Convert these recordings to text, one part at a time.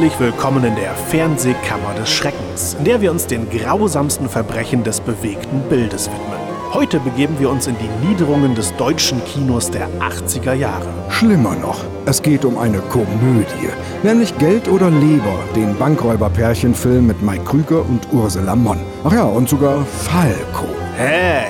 Herzlich willkommen in der Fernsehkammer des Schreckens, in der wir uns den grausamsten Verbrechen des bewegten Bildes widmen. Heute begeben wir uns in die Niederungen des deutschen Kinos der 80er Jahre. Schlimmer noch, es geht um eine Komödie, nämlich Geld oder Leber, den Bankräuberpärchenfilm mit Mike Krüger und Ursula Monn. Ach ja, und sogar Falco. Hey,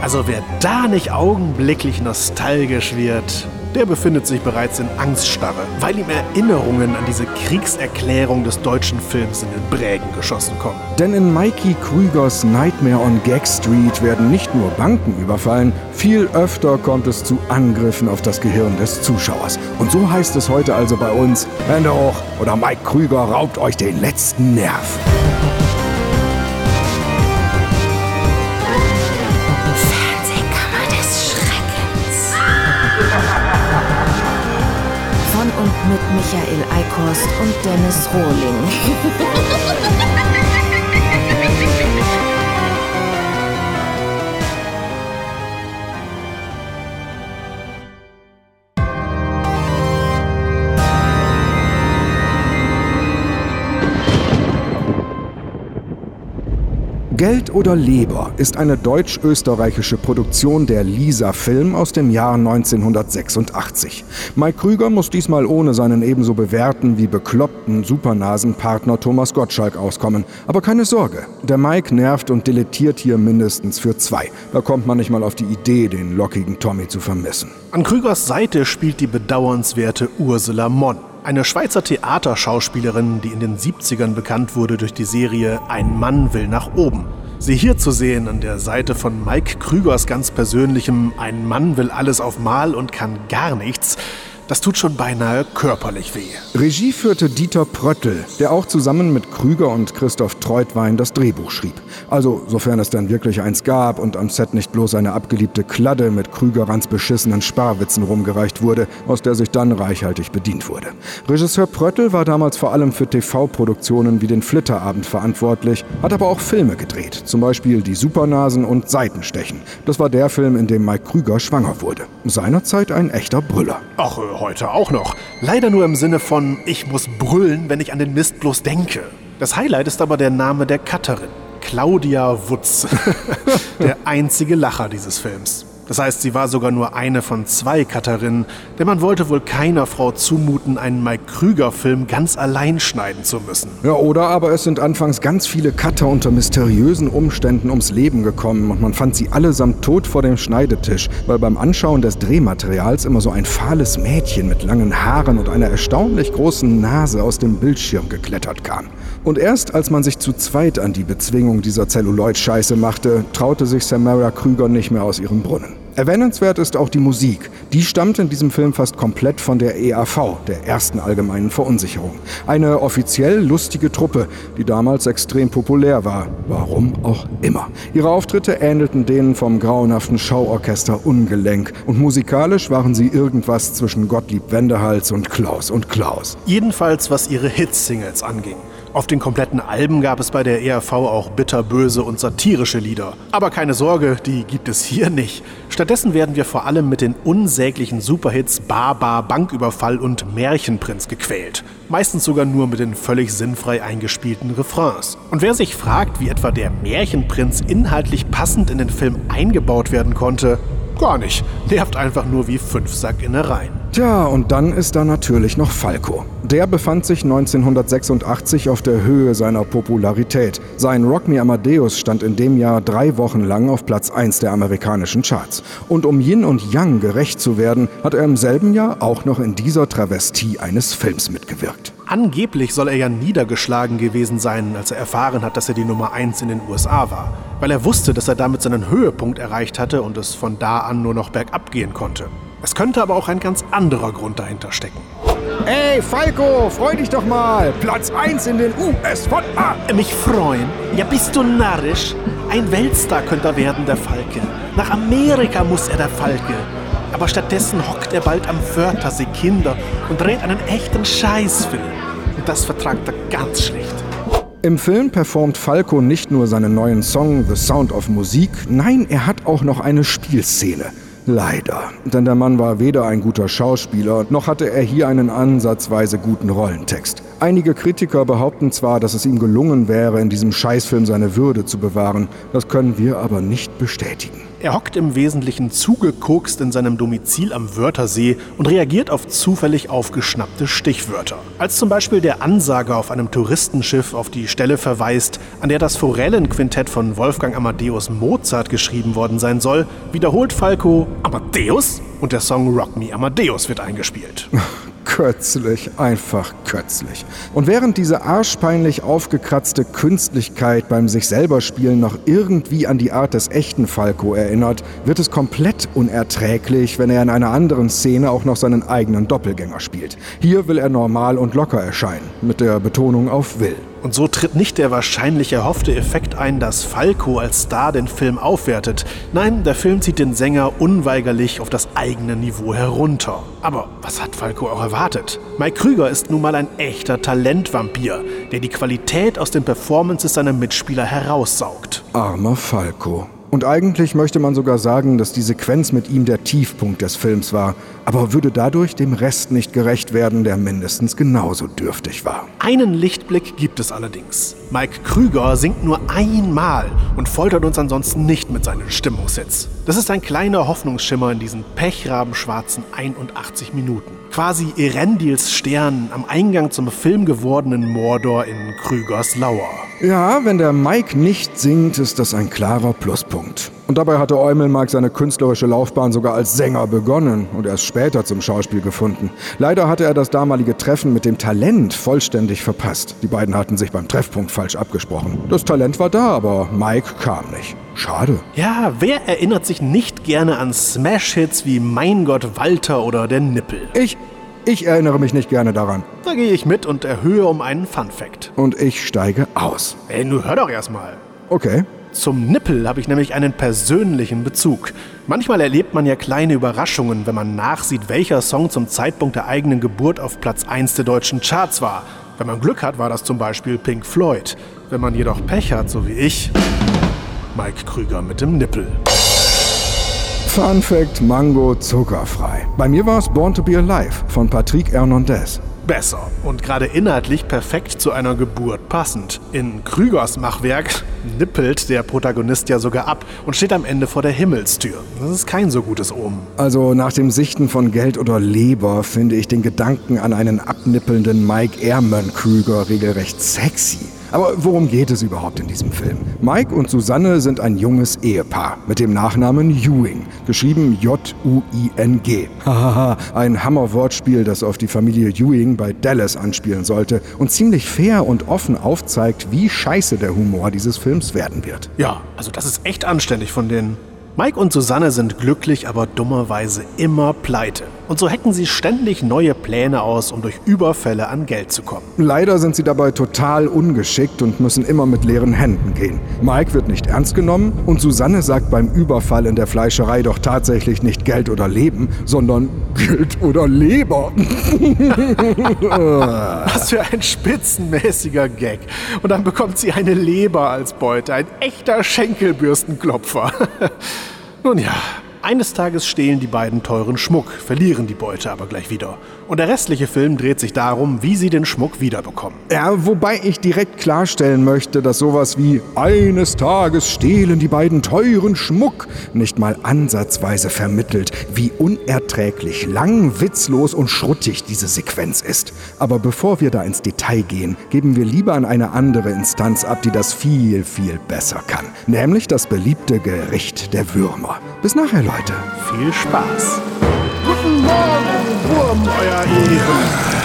also wer da nicht augenblicklich nostalgisch wird, der befindet sich bereits in Angststarre, weil ihm Erinnerungen an diese Kriegserklärung des deutschen Films in den Brägen geschossen kommen. Denn in Mikey Krügers Nightmare on Gag Street werden nicht nur Banken überfallen, viel öfter kommt es zu Angriffen auf das Gehirn des Zuschauers. Und so heißt es heute also bei uns, Hände hoch oder Mike Krüger raubt euch den letzten Nerv. Fernsehkammer des Schreckens. Mit Michael Eickhorst und Dennis Rohling. Geld oder Leber ist eine deutsch-österreichische Produktion der Lisa Film aus dem Jahr 1986. Mike Krüger muss diesmal ohne seinen ebenso bewährten wie bekloppten Supernasenpartner Thomas Gottschalk auskommen. Aber keine Sorge, der Mike nervt und dilettiert hier mindestens für zwei. Da kommt man nicht mal auf die Idee, den lockigen Tommy zu vermissen. An Krügers Seite spielt die bedauernswerte Ursula Monn. Eine Schweizer Theaterschauspielerin, die in den 70ern bekannt wurde durch die Serie Ein Mann will nach oben. Sie hier zu sehen an der Seite von Mike Krügers ganz persönlichem Ein Mann will alles auf Mal und kann gar nichts, das tut schon beinahe körperlich weh. Regie führte Dieter Pröttl, der auch zusammen mit Krüger und Christoph Treutwein das Drehbuch schrieb. Also, sofern es dann wirklich eins gab und am Set nicht bloß eine abgeliebte Kladde mit Krügerans beschissenen Sparwitzen rumgereicht wurde, aus der sich dann reichhaltig bedient wurde. Regisseur Pröttl war damals vor allem für TV-Produktionen wie den Flitterabend verantwortlich, hat aber auch Filme gedreht, zum Beispiel Die Supernasen und Seitenstechen. Das war der Film, in dem Mike Krüger schwanger wurde. Seinerzeit ein echter Brüller. Ach, heute auch noch. Leider nur im Sinne von, ich muss brüllen, wenn ich an den Mist bloß denke. Das Highlight ist aber der Name der Cutterin. Claudia Wutz. der einzige Lacher dieses Films. Das heißt, sie war sogar nur eine von zwei Cutterinnen, denn man wollte wohl keiner Frau zumuten, einen Mike Krüger-Film ganz allein schneiden zu müssen. Ja, oder aber es sind anfangs ganz viele Cutter unter mysteriösen Umständen ums Leben gekommen und man fand sie allesamt tot vor dem Schneidetisch, weil beim Anschauen des Drehmaterials immer so ein fahles Mädchen mit langen Haaren und einer erstaunlich großen Nase aus dem Bildschirm geklettert kam. Und erst als man sich zu zweit an die Bezwingung dieser Zelluloid-Scheiße machte, traute sich Samara Krüger nicht mehr aus ihrem Brunnen. Erwähnenswert ist auch die Musik. Die stammt in diesem Film fast komplett von der EAV, der ersten allgemeinen Verunsicherung. Eine offiziell lustige Truppe, die damals extrem populär war. Warum auch immer. Ihre Auftritte ähnelten denen vom grauenhaften Schauorchester Ungelenk und musikalisch waren sie irgendwas zwischen Gottlieb Wendehals und Klaus und Klaus. Jedenfalls was ihre Hitsingles anging. Auf den kompletten Alben gab es bei der ERV auch bitterböse und satirische Lieder. Aber keine Sorge, die gibt es hier nicht. Stattdessen werden wir vor allem mit den unsäglichen Superhits Bar Banküberfall und Märchenprinz gequält. Meistens sogar nur mit den völlig sinnfrei eingespielten Refrains. Und wer sich fragt, wie etwa der Märchenprinz inhaltlich passend in den Film eingebaut werden konnte, gar nicht. Nervt einfach nur wie Fünfsack-Innereien. Tja, und dann ist da natürlich noch Falco. Der befand sich 1986 auf der Höhe seiner Popularität. Sein Rock Me Amadeus stand in dem Jahr drei Wochen lang auf Platz 1 der amerikanischen Charts. Und um Yin und Yang gerecht zu werden, hat er im selben Jahr auch noch in dieser Travestie eines Films mitgewirkt. Angeblich soll er ja niedergeschlagen gewesen sein, als er erfahren hat, dass er die Nummer 1 in den USA war. Weil er wusste, dass er damit seinen Höhepunkt erreicht hatte und es von da an nur noch bergab gehen konnte. Es könnte aber auch ein ganz anderer Grund dahinter stecken. Ey, Falco, freu dich doch mal! Platz 1 in den USVA! Mich freuen? Ja, bist du narrisch? Ein Weltstar könnte er werden, der Falke. Nach Amerika muss er, der Falke. Aber stattdessen hockt er bald am Wörthersee Kinder und dreht einen echten Scheißfilm. Und das vertragt er ganz schlecht. Im Film performt Falco nicht nur seinen neuen Song The Sound of Musik, nein, er hat auch noch eine Spielszene. Leider. Denn der Mann war weder ein guter Schauspieler, noch hatte er hier einen ansatzweise guten Rollentext. Einige Kritiker behaupten zwar, dass es ihm gelungen wäre, in diesem Scheißfilm seine Würde zu bewahren, das können wir aber nicht bestätigen. Er hockt im Wesentlichen zugekokst in seinem Domizil am Wörthersee und reagiert auf zufällig aufgeschnappte Stichwörter. Als zum Beispiel der Ansager auf einem Touristenschiff auf die Stelle verweist, an der das Forellenquintett von Wolfgang Amadeus Mozart geschrieben worden sein soll, wiederholt Falco Amadeus und der Song Rock Me Amadeus wird eingespielt. Kötzlich, einfach kötzlich. Und während diese arschpeinlich aufgekratzte Künstlichkeit beim sich selber spielen noch irgendwie an die Art des echten Falco erinnert, wird es komplett unerträglich, wenn er in einer anderen Szene auch noch seinen eigenen Doppelgänger spielt. Hier will er normal und locker erscheinen, mit der Betonung auf will. Und so tritt nicht der wahrscheinlich erhoffte Effekt ein, dass Falco als Star den Film aufwertet. Nein, der Film zieht den Sänger unweigerlich auf das eigene Niveau herunter. Aber was hat Falco auch erwartet? Mike Krüger ist nun mal ein echter Talentvampir, der die Qualität aus den Performances seiner Mitspieler heraussaugt. Armer Falco. Und eigentlich möchte man sogar sagen, dass die Sequenz mit ihm der Tiefpunkt des Films war, aber würde dadurch dem Rest nicht gerecht werden, der mindestens genauso dürftig war. Einen Lichtblick gibt es allerdings. Mike Krüger singt nur einmal und foltert uns ansonsten nicht mit seinen Stimmungssets. Das ist ein kleiner Hoffnungsschimmer in diesen pechrabenschwarzen 81 Minuten. Quasi Erendils Stern am Eingang zum filmgewordenen Mordor in Krügers Lauer. Ja, wenn der Mike nicht singt, ist das ein klarer Pluspunkt. Und dabei hatte Eumelmark seine künstlerische Laufbahn sogar als Sänger begonnen und erst später zum Schauspiel gefunden. Leider hatte er das damalige Treffen mit dem Talent vollständig verpasst. Die beiden hatten sich beim Treffpunkt falsch abgesprochen. Das Talent war da, aber Mike kam nicht. Schade. Ja, wer erinnert sich nicht gerne an Smash-Hits wie Mein Gott Walter oder Der Nippel? Ich, ich erinnere mich nicht gerne daran. Da gehe ich mit und erhöhe um einen Fun-Fact. Und ich steige aus. Ey, nun hör doch erstmal. Okay. Zum Nippel habe ich nämlich einen persönlichen Bezug. Manchmal erlebt man ja kleine Überraschungen, wenn man nachsieht, welcher Song zum Zeitpunkt der eigenen Geburt auf Platz 1 der deutschen Charts war. Wenn man Glück hat, war das zum Beispiel Pink Floyd. Wenn man jedoch Pech hat, so wie ich, Mike Krüger mit dem Nippel. Fun Fact: Mango zuckerfrei. Bei mir war es Born to be Alive von Patrick Hernandez. Besser und gerade inhaltlich perfekt zu einer Geburt passend. In Krügers Machwerk nippelt der Protagonist ja sogar ab und steht am Ende vor der Himmelstür. Das ist kein so gutes Omen. Also nach dem Sichten von Geld oder Leber finde ich den Gedanken an einen abnippelnden Mike Ehrmann Krüger regelrecht sexy. Aber worum geht es überhaupt in diesem Film? Mike und Susanne sind ein junges Ehepaar mit dem Nachnamen Ewing, geschrieben J-U-I-N-G. Hahaha, ein Hammer-Wortspiel, das auf die Familie Ewing bei Dallas anspielen sollte und ziemlich fair und offen aufzeigt, wie scheiße der Humor dieses Films werden wird. Ja, also das ist echt anständig von denen. Mike und Susanne sind glücklich, aber dummerweise immer pleite. Und so hacken sie ständig neue Pläne aus, um durch Überfälle an Geld zu kommen. Leider sind sie dabei total ungeschickt und müssen immer mit leeren Händen gehen. Mike wird nicht ernst genommen und Susanne sagt beim Überfall in der Fleischerei doch tatsächlich nicht Geld oder Leben, sondern Geld oder Leber. Was für ein spitzenmäßiger Gag. Und dann bekommt sie eine Leber als Beute. Ein echter Schenkelbürstenklopfer. Nun ja, eines Tages stehlen die beiden teuren Schmuck, verlieren die Beute aber gleich wieder. Und der restliche Film dreht sich darum, wie sie den Schmuck wiederbekommen. Ja, wobei ich direkt klarstellen möchte, dass sowas wie eines Tages stehlen die beiden teuren Schmuck nicht mal ansatzweise vermittelt, wie unerträglich lang, witzlos und schruttig diese Sequenz ist. Aber bevor wir da ins Detail gehen, geben wir lieber an eine andere Instanz ab, die das viel, viel besser kann. Nämlich das beliebte Gericht der Würmer. Bis nachher, Leute. Viel Spaß. Guten Morgen, Wurm, euer Ehren.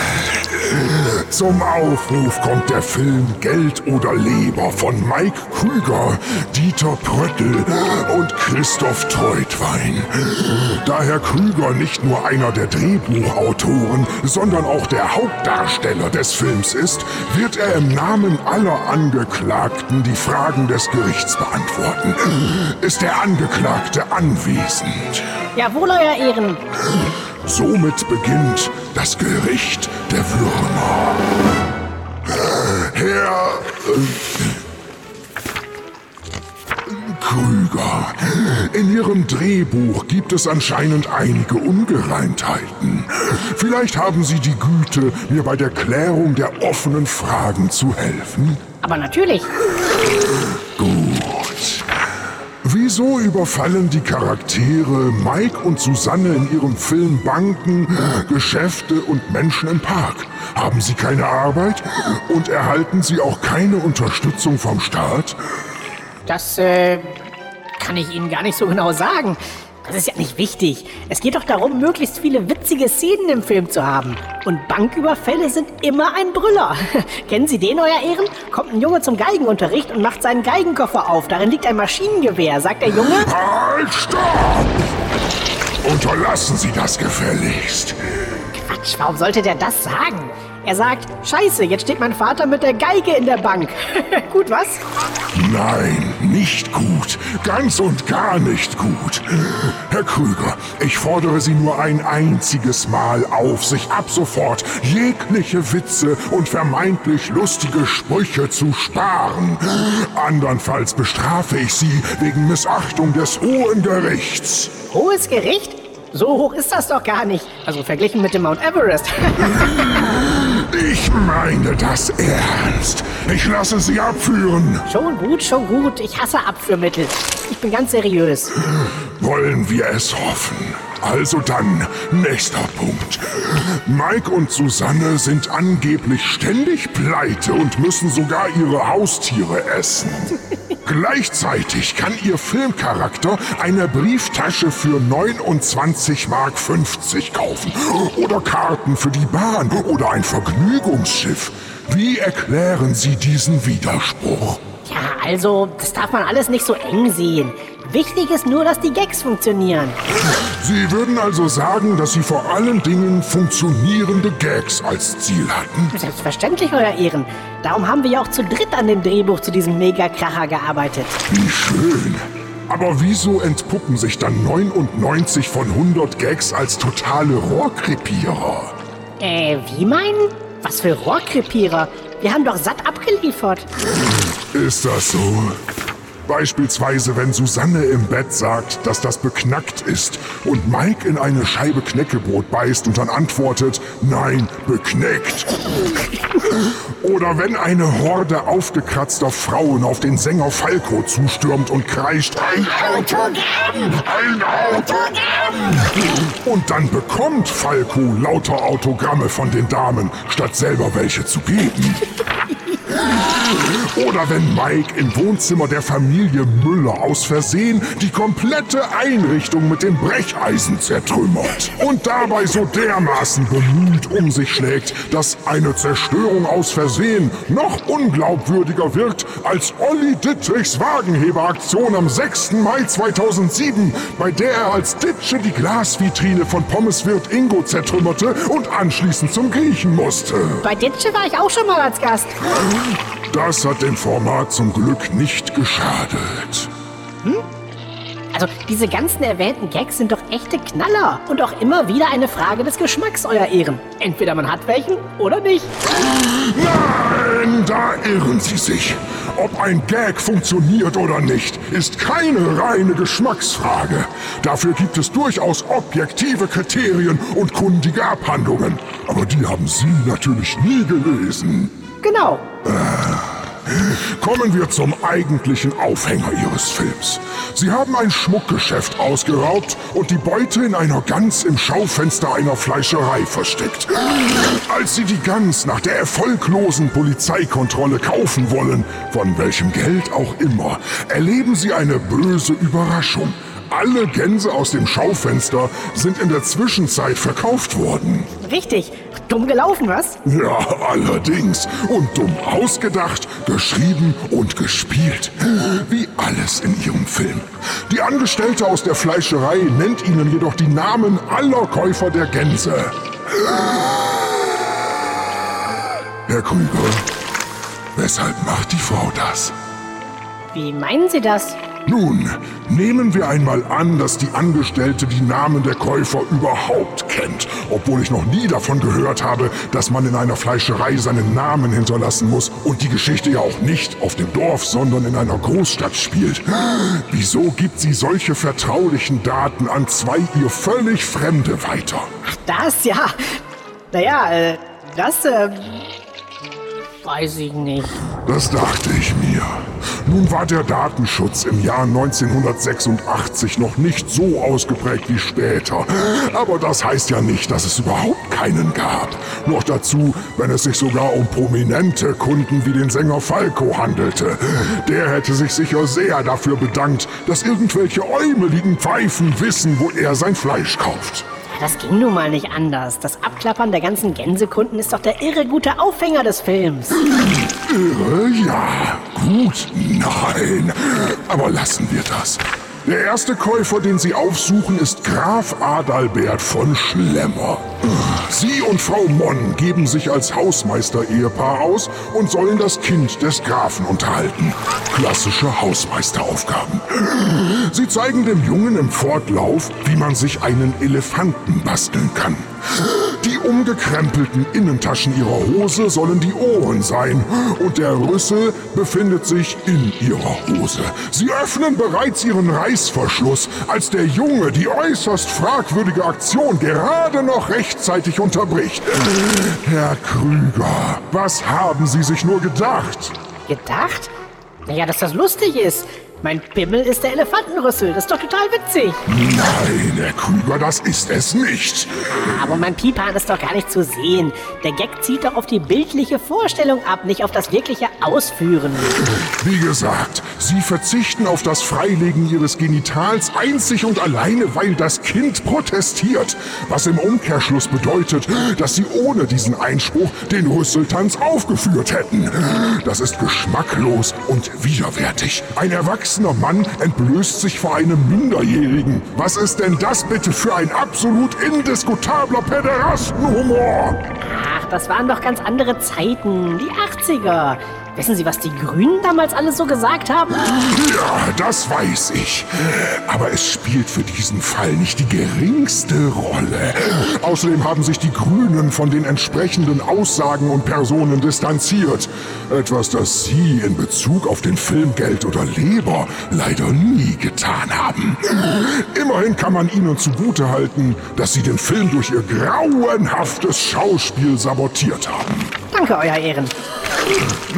Zum Aufruf kommt der Film Geld oder Leber von Mike Krüger, Dieter Pröttl und Christoph Treutwein. Da Herr Krüger nicht nur einer der Drehbuchautoren, sondern auch der Hauptdarsteller des Films ist, wird er im Namen aller Angeklagten die Fragen des Gerichts beantworten. Ist der Angeklagte anwesend? Jawohl, Euer Ehren. Somit beginnt das Gericht der Würmer. Herr äh, Krüger, in Ihrem Drehbuch gibt es anscheinend einige Ungereimtheiten. Vielleicht haben Sie die Güte, mir bei der Klärung der offenen Fragen zu helfen? Aber natürlich. Gut. Wieso überfallen die Charaktere Mike und Susanne in ihrem Film Banken, Geschäfte und Menschen im Park? Haben sie keine Arbeit? Und erhalten sie auch keine Unterstützung vom Staat? Das äh, kann ich Ihnen gar nicht so genau sagen. Das ist ja nicht wichtig. Es geht doch darum, möglichst viele witzige Szenen im Film zu haben. Und Banküberfälle sind immer ein Brüller. Kennen Sie den, Euer Ehren? Kommt ein Junge zum Geigenunterricht und macht seinen Geigenkoffer auf. Darin liegt ein Maschinengewehr. Sagt der Junge... Halt, stopp! Unterlassen Sie das gefälligst. Quatsch, warum sollte der das sagen? Er sagt, scheiße, jetzt steht mein Vater mit der Geige in der Bank. Gut, was? Nein, nicht gut. Ganz und gar nicht gut. Herr Krüger, ich fordere Sie nur ein einziges Mal auf, sich ab sofort jegliche Witze und vermeintlich lustige Sprüche zu sparen. Andernfalls bestrafe ich Sie wegen Missachtung des Hohen Gerichts. Hohes Gericht? So hoch ist das doch gar nicht. Also verglichen mit dem Mount Everest. Ich meine das ernst. Ich lasse Sie abführen. schon gut, schon gut. Ich hasse Abführmittel. Ich bin ganz seriös. Wollen wir es hoffen. Also dann, nächster Punkt. Mike und Susanne sind angeblich ständig pleite und müssen sogar ihre Haustiere essen. Gleichzeitig kann ihr Filmcharakter eine Brieftasche für 29 Mark 50 kaufen. Oder Karten für die Bahn oder ein Vergnügungsschiff. Wie erklären Sie diesen Widerspruch? Ja, also, das darf man alles nicht so eng sehen. Wichtig ist nur, dass die Gags funktionieren. Sie würden also sagen, dass Sie vor allen Dingen funktionierende Gags als Ziel hatten? Selbstverständlich, Euer Ehren. Darum haben wir ja auch zu dritt an dem Drehbuch zu diesem Megakracher gearbeitet. Wie schön. Aber wieso entpuppen sich dann 99 von 100 Gags als totale Rohrkrepierer? Äh, wie meinen? Was für Rohrkrepierer? Wir haben doch satt abgeliefert. Ist das so? Beispielsweise, wenn Susanne im Bett sagt, dass das beknackt ist und Mike in eine Scheibe Knäckebrot beißt und dann antwortet, nein, beknackt. Oder wenn eine Horde aufgekratzter Frauen auf den Sänger Falco zustürmt und kreischt, ein Autogramm, ein Autogramm. Und dann bekommt Falco lauter Autogramme von den Damen, statt selber welche zu geben. Oder wenn Mike im Wohnzimmer der Familie Müller aus Versehen die komplette Einrichtung mit dem Brecheisen zertrümmert und dabei so dermaßen bemüht um sich schlägt, dass eine Zerstörung aus Versehen noch unglaubwürdiger wirkt als Olli Dittrichs Wagenheberaktion am 6. Mai 2007, bei der er als Ditsche die Glasvitrine von Pommeswirt Ingo zertrümmerte und anschließend zum Griechen musste. Bei Ditsche war ich auch schon mal als Gast. Das hat dem Format zum Glück nicht geschadet. Also, diese ganzen erwähnten Gags sind doch echte Knaller. Und auch immer wieder eine Frage des Geschmacks, Euer Ehren. Entweder man hat welchen oder nicht. Nein, da irren Sie sich. Ob ein Gag funktioniert oder nicht, ist keine reine Geschmacksfrage. Dafür gibt es durchaus objektive Kriterien und kundige Abhandlungen. Aber die haben Sie natürlich nie gelesen. Genau. Kommen wir zum eigentlichen Aufhänger Ihres Films. Sie haben ein Schmuckgeschäft ausgeraubt und die Beute in einer Gans im Schaufenster einer Fleischerei versteckt. Als Sie die Gans nach der erfolglosen Polizeikontrolle kaufen wollen, von welchem Geld auch immer, erleben Sie eine böse Überraschung. Alle Gänse aus dem Schaufenster sind in der Zwischenzeit verkauft worden. Richtig. Dumm gelaufen, was? Ja, allerdings. Und dumm ausgedacht, geschrieben und gespielt. Wie alles in ihrem Film. Die Angestellte aus der Fleischerei nennt ihnen jedoch die Namen aller Käufer der Gänse. Herr Krüger, weshalb macht die Frau das? Wie meinen Sie das? Nun, nehmen wir einmal an, dass die Angestellte die Namen der Käufer überhaupt kennt, obwohl ich noch nie davon gehört habe, dass man in einer Fleischerei seinen Namen hinterlassen muss und die Geschichte ja auch nicht auf dem Dorf, sondern in einer Großstadt spielt. Wieso gibt sie solche vertraulichen Daten an zwei ihr völlig Fremde weiter? Ach, das ja. Naja, äh, das, äh, weiß ich nicht. Das dachte ich mir. Nun war der Datenschutz im Jahr 1986 noch nicht so ausgeprägt wie später. Aber das heißt ja nicht, dass es überhaupt keinen gab. Noch dazu, wenn es sich sogar um prominente Kunden wie den Sänger Falco handelte. Der hätte sich sicher sehr dafür bedankt, dass irgendwelche äumeligen Pfeifen wissen, wo er sein Fleisch kauft. Das ging nun mal nicht anders. Das Abklappern der ganzen Gänsekunden ist doch der irre gute Aufhänger des Films. Irre, ja. Gut, nein. Aber lassen wir das. Der erste Käufer, den Sie aufsuchen, ist Graf Adalbert von Schlemmer. Sie und Frau Monn geben sich als Hausmeister-Ehepaar aus und sollen das Kind des Grafen unterhalten. Klassische Hausmeisteraufgaben. Sie zeigen dem Jungen im Fortlauf, wie man sich einen Elefanten basteln kann. Die umgekrempelten Innentaschen ihrer Hose sollen die Ohren sein und der Rüssel befindet sich in ihrer Hose. Sie öffnen bereits ihren Reißverschluss, als der Junge die äußerst fragwürdige Aktion gerade noch rechtzeitig unterbricht. Herr Krüger, was haben Sie sich nur gedacht? Gedacht? Naja, dass das lustig ist. Mein Pimmel ist der Elefantenrüssel. Das ist doch total witzig. Nein, Herr Krüger, das ist es nicht. Aber mein Piepan ist doch gar nicht zu sehen. Der Gag zielt doch auf die bildliche Vorstellung ab, nicht auf das wirkliche Ausführen. Wie gesagt, Sie verzichten auf das Freilegen Ihres Genitals einzig und alleine, weil das Kind protestiert. Was im Umkehrschluss bedeutet, dass Sie ohne diesen Einspruch den Rüsseltanz aufgeführt hätten. Das ist geschmacklos und widerwärtig. Ein erwachsener Mann entblößt sich vor einem Minderjährigen. Was ist denn das bitte für ein absolut indiskutabler Päderastenhumor? Ach, das waren doch ganz andere Zeiten. Die 80er. Wissen Sie, was die Grünen damals alles so gesagt haben? Ja, das weiß ich. Aber es spielt für diesen Fall nicht die geringste Rolle. Außerdem haben sich die Grünen von den entsprechenden Aussagen und Personen distanziert. Etwas, das Sie in Bezug auf den Film Geld oder Leber leider nie getan haben. Immerhin kann man Ihnen zugutehalten, dass Sie den Film durch Ihr grauenhaftes Schauspiel sabotiert haben. Danke, Euer Ehren.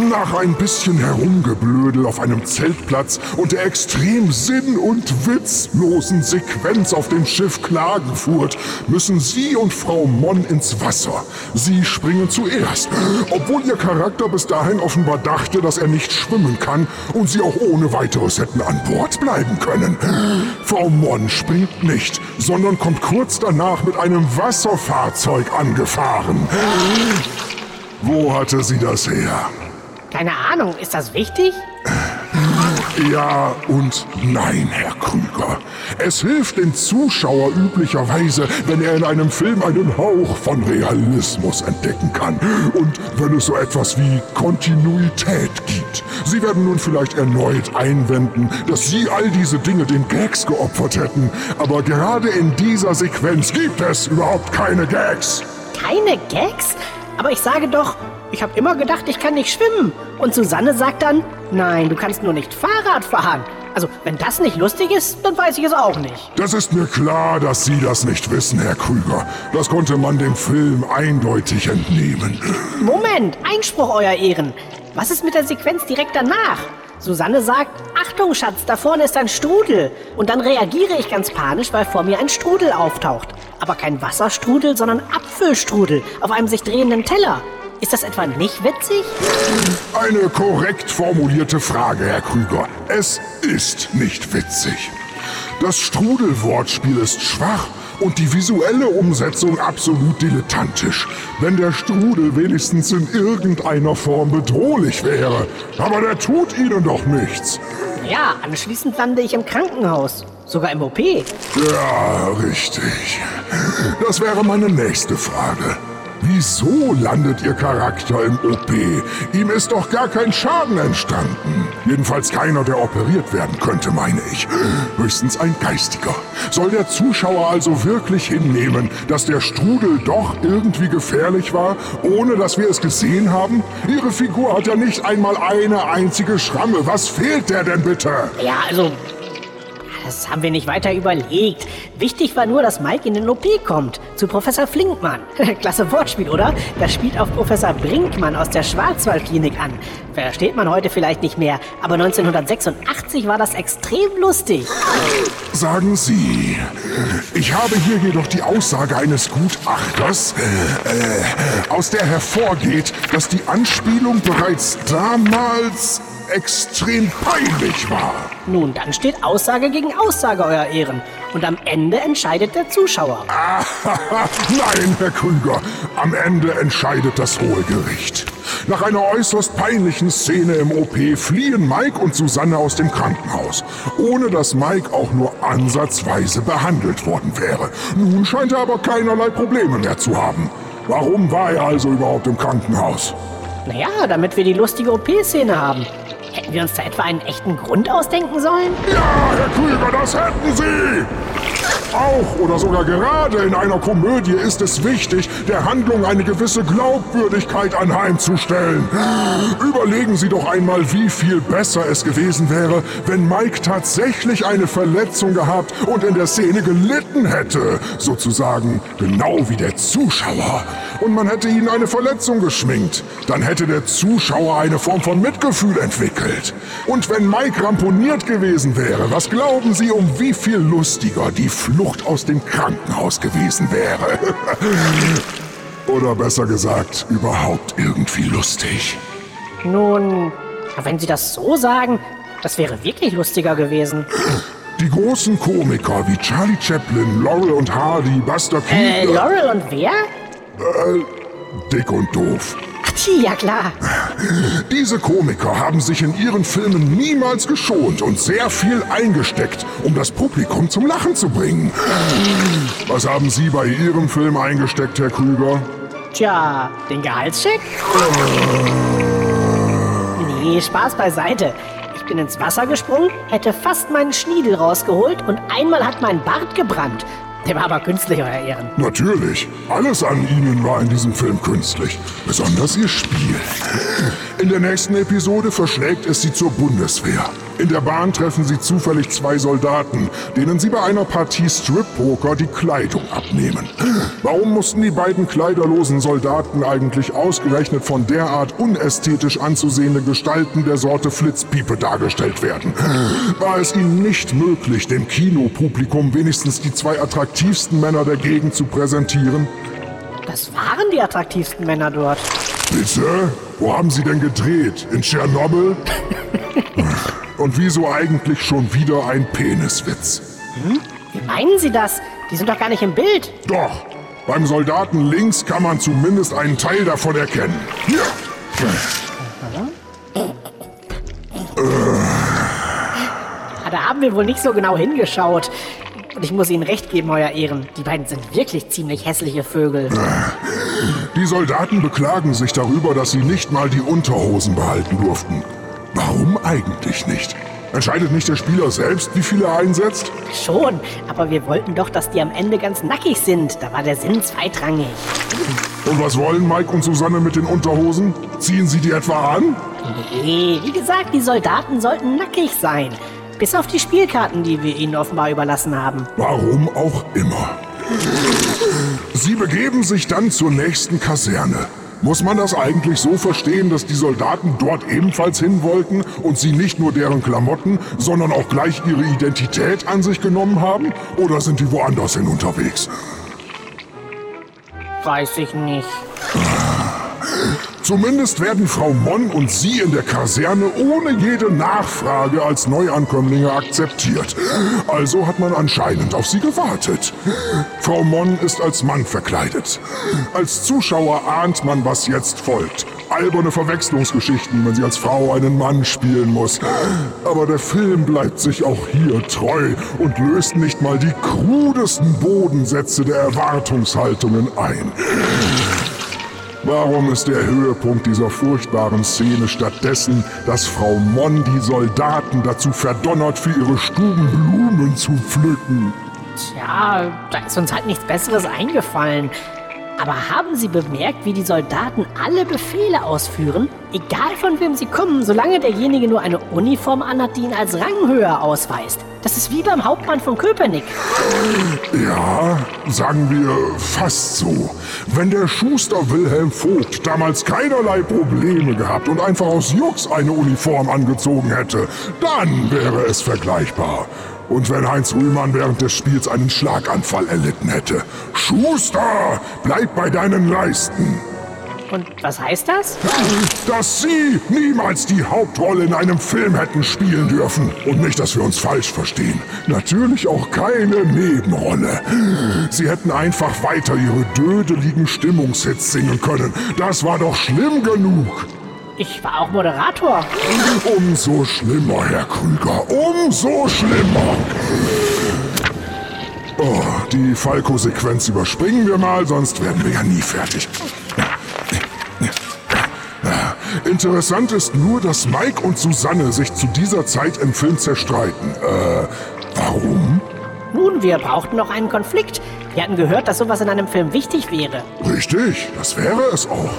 Nach ein bisschen Herumgeblödel auf einem Zeltplatz und der extrem sinn- und witzlosen Sequenz auf dem Schiff Klagenfurt müssen Sie und Frau Monn ins Wasser. Sie springen zuerst, obwohl Ihr Charakter bis dahin offenbar dachte, dass er nicht schwimmen kann und Sie auch ohne weiteres hätten an Bord bleiben können. Frau Monn springt nicht, sondern kommt kurz danach mit einem Wasserfahrzeug angefahren. Wo hatte sie das her? Keine Ahnung, ist das wichtig? Ja und nein, Herr Krüger. Es hilft dem Zuschauer üblicherweise, wenn er in einem Film einen Hauch von Realismus entdecken kann. Und wenn es so etwas wie Kontinuität gibt. Sie werden nun vielleicht erneut einwenden, dass Sie all diese Dinge den Gags geopfert hätten. Aber gerade in dieser Sequenz gibt es überhaupt keine Gags. Keine Gags? Aber ich sage doch, ich habe immer gedacht, ich kann nicht schwimmen. Und Susanne sagt dann, nein, du kannst nur nicht Fahrrad fahren. Also, wenn das nicht lustig ist, dann weiß ich es auch nicht. Das ist mir klar, dass Sie das nicht wissen, Herr Krüger. Das konnte man dem Film eindeutig entnehmen. Moment, Einspruch, Euer Ehren. Was ist mit der Sequenz direkt danach? Susanne sagt, Achtung, Schatz, da vorne ist ein Strudel. Und dann reagiere ich ganz panisch, weil vor mir ein Strudel auftaucht. Aber kein Wasserstrudel, sondern Apfelstrudel auf einem sich drehenden Teller. Ist das etwa nicht witzig? Eine korrekt formulierte Frage, Herr Krüger. Es ist nicht witzig. Das Strudelwortspiel ist schwach und die visuelle Umsetzung absolut dilettantisch. Wenn der Strudel wenigstens in irgendeiner Form bedrohlich wäre. Aber der tut Ihnen doch nichts. Ja, anschließend lande ich im Krankenhaus. Sogar im OP. Ja, richtig. Das wäre meine nächste Frage. Wieso landet Ihr Charakter im OP? Ihm ist doch gar kein Schaden entstanden. Jedenfalls keiner, der operiert werden könnte, meine ich. Höchstens ein Geistiger. Soll der Zuschauer also wirklich hinnehmen, dass der Strudel doch irgendwie gefährlich war, ohne dass wir es gesehen haben? Ihre Figur hat ja nicht einmal eine einzige Schramme. Was fehlt der denn bitte? Ja, also. Das haben wir nicht weiter überlegt. Wichtig war nur, dass Mike in den OP kommt. Zu Professor Flinkmann. Klasse Wortspiel, oder? Das spielt auf Professor Brinkmann aus der Schwarzwaldklinik an. Versteht man heute vielleicht nicht mehr, aber 1986 war das extrem lustig. Sagen Sie, ich habe hier jedoch die Aussage eines Gutachters, äh, aus der hervorgeht, dass die Anspielung bereits damals extrem peinlich war. Nun, dann steht Aussage gegen Aussage, Euer Ehren. Und am Ende entscheidet der Zuschauer. Nein, Herr Krüger, am Ende entscheidet das Hohe Gericht. Nach einer äußerst peinlichen Szene im OP fliehen Mike und Susanne aus dem Krankenhaus, ohne dass Mike auch nur ansatzweise behandelt worden wäre. Nun scheint er aber keinerlei Probleme mehr zu haben. Warum war er also überhaupt im Krankenhaus? Naja, damit wir die lustige OP-Szene haben. Hätten wir uns da etwa einen echten Grund ausdenken sollen? Ja, Herr Krüger, das hätten Sie! Auch oder sogar gerade in einer Komödie ist es wichtig, der Handlung eine gewisse Glaubwürdigkeit anheimzustellen. Überlegen Sie doch einmal, wie viel besser es gewesen wäre, wenn Mike tatsächlich eine Verletzung gehabt und in der Szene gelitten hätte. Sozusagen genau wie der Zuschauer. Und man hätte ihnen eine Verletzung geschminkt. Dann hätte der Zuschauer eine Form von Mitgefühl entwickelt. Und wenn Mike ramponiert gewesen wäre, was glauben Sie, um wie viel lustiger die Flucht aus dem Krankenhaus gewesen wäre? Oder besser gesagt, überhaupt irgendwie lustig. Nun, wenn Sie das so sagen, das wäre wirklich lustiger gewesen. Die großen Komiker wie Charlie Chaplin, Laurel und Hardy, Buster Keaton... Äh, Laurel und wer? Äh, dick und doof. Tja, ja klar. Diese Komiker haben sich in ihren Filmen niemals geschont und sehr viel eingesteckt, um das Publikum zum Lachen zu bringen. Was haben Sie bei Ihrem Film eingesteckt, Herr Krüger? Tja, den Gehaltscheck? Nee, Spaß beiseite. Ich bin ins Wasser gesprungen, hätte fast meinen Schniedel rausgeholt und einmal hat mein Bart gebrannt. Der war aber künstlich, Euer Ehren. Natürlich. Alles an Ihnen war in diesem Film künstlich. Besonders Ihr Spiel. In der nächsten Episode verschlägt es Sie zur Bundeswehr. In der Bahn treffen Sie zufällig zwei Soldaten, denen Sie bei einer Partie Strip-Poker die Kleidung abnehmen. Warum mussten die beiden kleiderlosen Soldaten eigentlich ausgerechnet von derart unästhetisch anzusehenden Gestalten der Sorte Flitzpiepe dargestellt werden? War es ihnen nicht möglich, dem Kinopublikum wenigstens die zwei attraktivsten Männer der Gegend zu präsentieren? Das waren die attraktivsten Männer dort. Bitte? Wo haben Sie denn gedreht? In Tschernobyl? Und wieso eigentlich schon wieder ein Peniswitz? Wie meinen Sie das? Die sind doch gar nicht im Bild. Doch, beim Soldaten links kann man zumindest einen Teil davon erkennen. Hier. Da haben wir wohl nicht so genau hingeschaut. Und ich muss Ihnen recht geben, Euer Ehren. Die beiden sind wirklich ziemlich hässliche Vögel. Die Soldaten beklagen sich darüber, dass sie nicht mal die Unterhosen behalten durften. Warum eigentlich nicht? Entscheidet nicht der Spieler selbst, wie viel er einsetzt? Schon, aber wir wollten doch, dass die am Ende ganz nackig sind. Da war der Sinn zweitrangig. Und was wollen Mike und Susanne mit den Unterhosen? Ziehen sie die etwa an? Nee, wie gesagt, die Soldaten sollten nackig sein. Bis auf die Spielkarten, die wir ihnen offenbar überlassen haben. Warum auch immer. Sie begeben sich dann zur nächsten Kaserne. Muss man das eigentlich so verstehen, dass die Soldaten dort ebenfalls hin wollten und sie nicht nur deren Klamotten, sondern auch gleich ihre Identität an sich genommen haben? Oder sind die woanders hin unterwegs? Weiß ich nicht. Zumindest werden Frau Monn und Sie in der Kaserne ohne jede Nachfrage als Neuankömmlinge akzeptiert. Also hat man anscheinend auf Sie gewartet. Frau Monn ist als Mann verkleidet. Als Zuschauer ahnt man, was jetzt folgt. Alberne Verwechslungsgeschichten, wenn sie als Frau einen Mann spielen muss. Aber der Film bleibt sich auch hier treu und löst nicht mal die krudesten Bodensätze der Erwartungshaltungen ein. Warum ist der Höhepunkt dieser furchtbaren Szene stattdessen, dass Frau Mon die Soldaten dazu verdonnert, für ihre Stuben Blumen zu pflücken? Tja, da ist uns halt nichts Besseres eingefallen. Aber haben Sie bemerkt, wie die Soldaten alle Befehle ausführen? Egal von wem sie kommen, solange derjenige nur eine Uniform anhat, die ihn als Ranghöher ausweist. Das ist wie beim Hauptmann von Köpenick. Ja, sagen wir fast so. Wenn der Schuster Wilhelm Vogt damals keinerlei Probleme gehabt und einfach aus Jux eine Uniform angezogen hätte, dann wäre es vergleichbar. Und wenn Heinz Rühmann während des Spiels einen Schlaganfall erlitten hätte. Schuster, bleib bei deinen Leisten. Und was heißt das? Dass Sie niemals die Hauptrolle in einem Film hätten spielen dürfen. Und nicht, dass wir uns falsch verstehen. Natürlich auch keine Nebenrolle. Sie hätten einfach weiter ihre dödeligen Stimmungshits singen können. Das war doch schlimm genug. Ich war auch Moderator. Umso schlimmer, Herr Krüger. Umso schlimmer. Oh, die Falco-Sequenz überspringen wir mal, sonst werden wir ja nie fertig. Interessant ist nur, dass Mike und Susanne sich zu dieser Zeit im Film zerstreiten. Äh, warum? Nun, wir brauchten noch einen Konflikt. Wir hatten gehört, dass sowas in einem Film wichtig wäre. Richtig, das wäre es auch.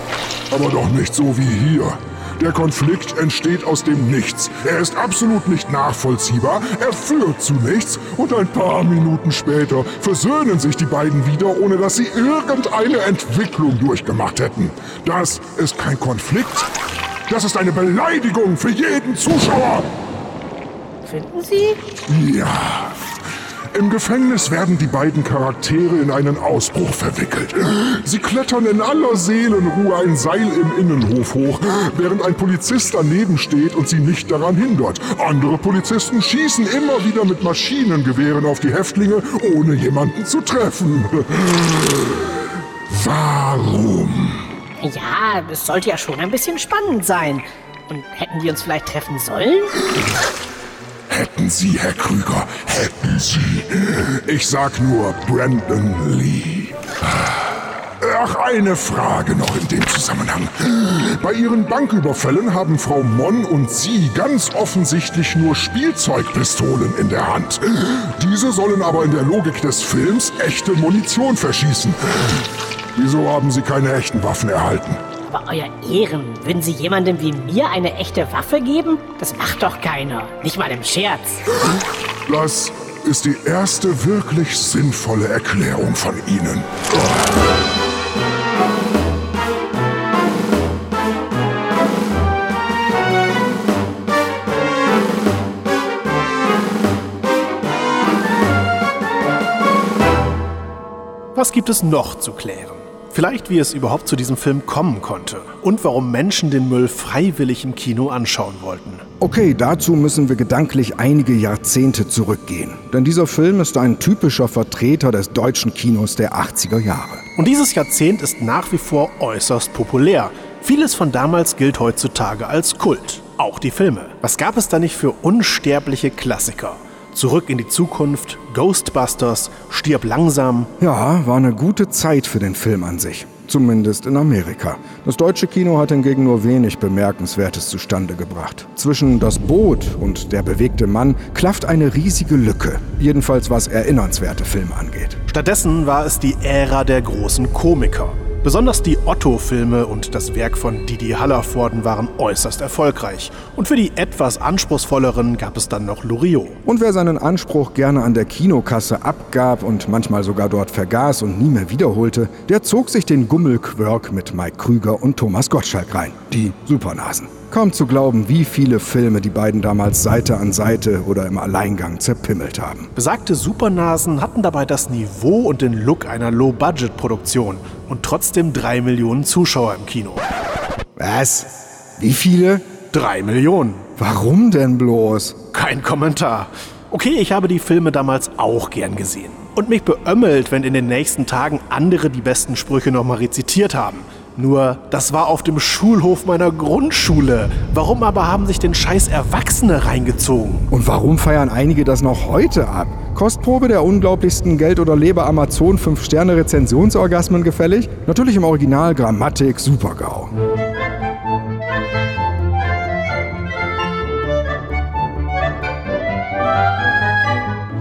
Aber doch nicht so wie hier. Der Konflikt entsteht aus dem Nichts. Er ist absolut nicht nachvollziehbar, er führt zu nichts und ein paar Minuten später versöhnen sich die beiden wieder, ohne dass sie irgendeine Entwicklung durchgemacht hätten. Das ist kein Konflikt, das ist eine Beleidigung für jeden Zuschauer. Finden Sie? Ja. Im Gefängnis werden die beiden Charaktere in einen Ausbruch verwickelt. Sie klettern in aller Seelenruhe ein Seil im Innenhof hoch, während ein Polizist daneben steht und sie nicht daran hindert. Andere Polizisten schießen immer wieder mit Maschinengewehren auf die Häftlinge, ohne jemanden zu treffen. Warum? Ja, es sollte ja schon ein bisschen spannend sein. Und hätten wir uns vielleicht treffen sollen? Hätten Sie, Herr Krüger, hätten Sie. Ich sag nur Brandon Lee. Ach, eine Frage noch in dem Zusammenhang. Bei Ihren Banküberfällen haben Frau Mon und Sie ganz offensichtlich nur Spielzeugpistolen in der Hand. Diese sollen aber in der Logik des Films echte Munition verschießen. Wieso haben Sie keine echten Waffen erhalten? Aber euer Ehren, würden Sie jemandem wie mir eine echte Waffe geben? Das macht doch keiner. Nicht mal im Scherz. Das ist die erste wirklich sinnvolle Erklärung von Ihnen. Was gibt es noch zu klären? Vielleicht, wie es überhaupt zu diesem Film kommen konnte und warum Menschen den Müll freiwillig im Kino anschauen wollten. Okay, dazu müssen wir gedanklich einige Jahrzehnte zurückgehen. Denn dieser Film ist ein typischer Vertreter des deutschen Kinos der 80er Jahre. Und dieses Jahrzehnt ist nach wie vor äußerst populär. Vieles von damals gilt heutzutage als Kult. Auch die Filme. Was gab es da nicht für unsterbliche Klassiker? Zurück in die Zukunft, Ghostbusters, Stirb langsam. Ja, war eine gute Zeit für den Film an sich. Zumindest in Amerika. Das deutsche Kino hat hingegen nur wenig Bemerkenswertes zustande gebracht. Zwischen Das Boot und Der bewegte Mann klafft eine riesige Lücke. Jedenfalls was erinnernswerte Filme angeht. Stattdessen war es die Ära der großen Komiker. Besonders die Otto-Filme und das Werk von Didi Hallervorden waren äußerst erfolgreich. Und für die etwas anspruchsvolleren gab es dann noch Loriot. Und wer seinen Anspruch gerne an der Kinokasse abgab und manchmal sogar dort vergaß und nie mehr wiederholte, der zog sich den Gummelquirk mit Mike Krüger und Thomas Gottschalk rein. Die Supernasen. Kaum zu glauben, wie viele Filme die beiden damals Seite an Seite oder im Alleingang zerpimmelt haben. Besagte Supernasen hatten dabei das Niveau und den Look einer Low-Budget-Produktion und trotzdem drei Millionen Zuschauer im Kino. Was? Wie viele? Drei Millionen. Warum denn bloß? Kein Kommentar. Okay, ich habe die Filme damals auch gern gesehen. Und mich beömmelt, wenn in den nächsten Tagen andere die besten Sprüche nochmal rezitiert haben. Nur, das war auf dem Schulhof meiner Grundschule. Warum aber haben sich denn scheiß Erwachsene reingezogen? Und warum feiern einige das noch heute ab? Kostprobe der unglaublichsten Geld- oder Leber-Amazon 5-Sterne-Rezensionsorgasmen gefällig? Natürlich im Original Grammatik Supergau.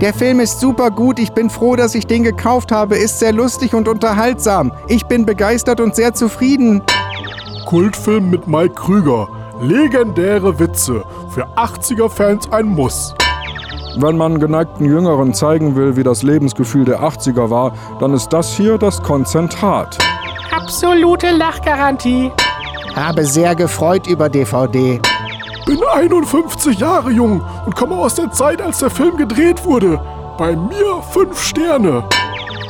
Der Film ist super gut. Ich bin froh, dass ich den gekauft habe. Ist sehr lustig und unterhaltsam. Ich bin begeistert und sehr zufrieden. Kultfilm mit Mike Krüger. Legendäre Witze. Für 80er-Fans ein Muss. Wenn man geneigten Jüngeren zeigen will, wie das Lebensgefühl der 80er war, dann ist das hier das Konzentrat. Absolute Lachgarantie. Habe sehr gefreut über DVD. Bin 51 Jahre jung und komme aus der Zeit, als der Film gedreht wurde. Bei mir 5 Sterne.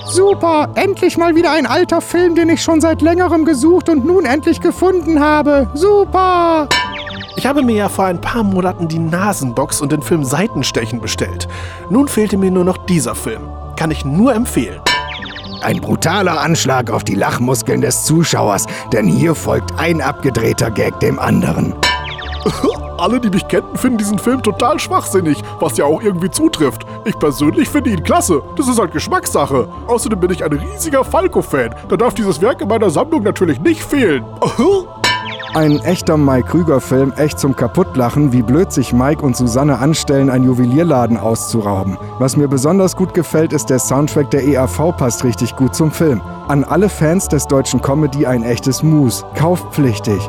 Super, endlich mal wieder ein alter Film, den ich schon seit längerem gesucht und nun endlich gefunden habe. Super! Ich habe mir ja vor ein paar Monaten die Nasenbox und den Film Seitenstechen bestellt. Nun fehlte mir nur noch dieser Film. Kann ich nur empfehlen. Ein brutaler Anschlag auf die Lachmuskeln des Zuschauers, denn hier folgt ein abgedrehter Gag dem anderen. Alle, die mich kennen, finden diesen Film total schwachsinnig, was ja auch irgendwie zutrifft. Ich persönlich finde ihn klasse. Das ist halt Geschmackssache. Außerdem bin ich ein riesiger Falco-Fan. Da darf dieses Werk in meiner Sammlung natürlich nicht fehlen. Ein echter Mike Krüger-Film, echt zum Kaputtlachen, wie blöd sich Mike und Susanne anstellen, einen Juwelierladen auszurauben. Was mir besonders gut gefällt, ist der Soundtrack der EAV passt richtig gut zum Film. An alle Fans des deutschen Comedy ein echtes Mus. Kaufpflichtig.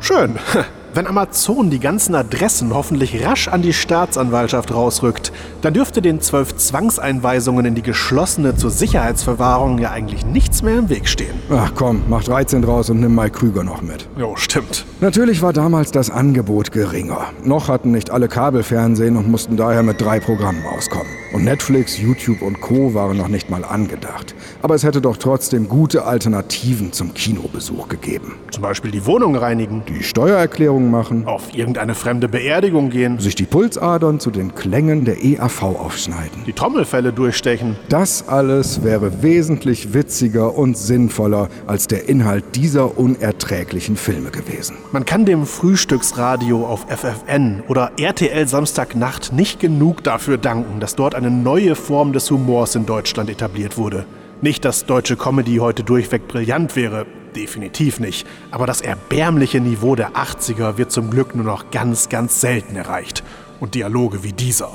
Schön. Wenn Amazon die ganzen Adressen hoffentlich rasch an die Staatsanwaltschaft rausrückt, dann dürfte den zwölf Zwangseinweisungen in die geschlossene zur Sicherheitsverwahrung ja eigentlich nichts mehr im Weg stehen. Ach komm, mach 13 draus und nimm Mike Krüger noch mit. Jo, stimmt. Natürlich war damals das Angebot geringer. Noch hatten nicht alle Kabelfernsehen und mussten daher mit drei Programmen auskommen. Und Netflix, YouTube und Co. waren noch nicht mal angedacht. Aber es hätte doch trotzdem gute Alternativen zum Kinobesuch gegeben. Zum Beispiel die Wohnung reinigen, Die Steuererklärung machen, auf irgendeine fremde Beerdigung gehen, sich die Pulsadern zu den Klängen der EAV aufschneiden. die Trommelfälle durchstechen. Das alles wäre wesentlich witziger und sinnvoller als der Inhalt dieser unerträglichen Filme gewesen. Man kann dem Frühstücksradio auf FFN oder RTL Samstagnacht nicht genug dafür danken, dass dort eine neue Form des Humors in Deutschland etabliert wurde. Nicht, dass deutsche Comedy heute durchweg brillant wäre, definitiv nicht. Aber das erbärmliche Niveau der 80er wird zum Glück nur noch ganz, ganz selten erreicht. Und Dialoge wie dieser.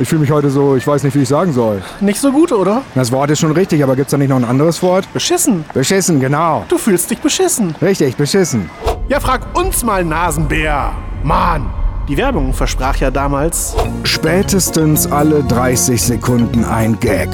Ich fühle mich heute so, ich weiß nicht, wie ich sagen soll. Nicht so gut, oder? Das Wort ist schon richtig, aber gibt's da nicht noch ein anderes Wort? Beschissen. Beschissen, genau. Du fühlst dich beschissen. Richtig, beschissen. Ja, frag uns mal, Nasenbär. Mann. Die Werbung versprach ja damals Spätestens alle 30 Sekunden ein Gag.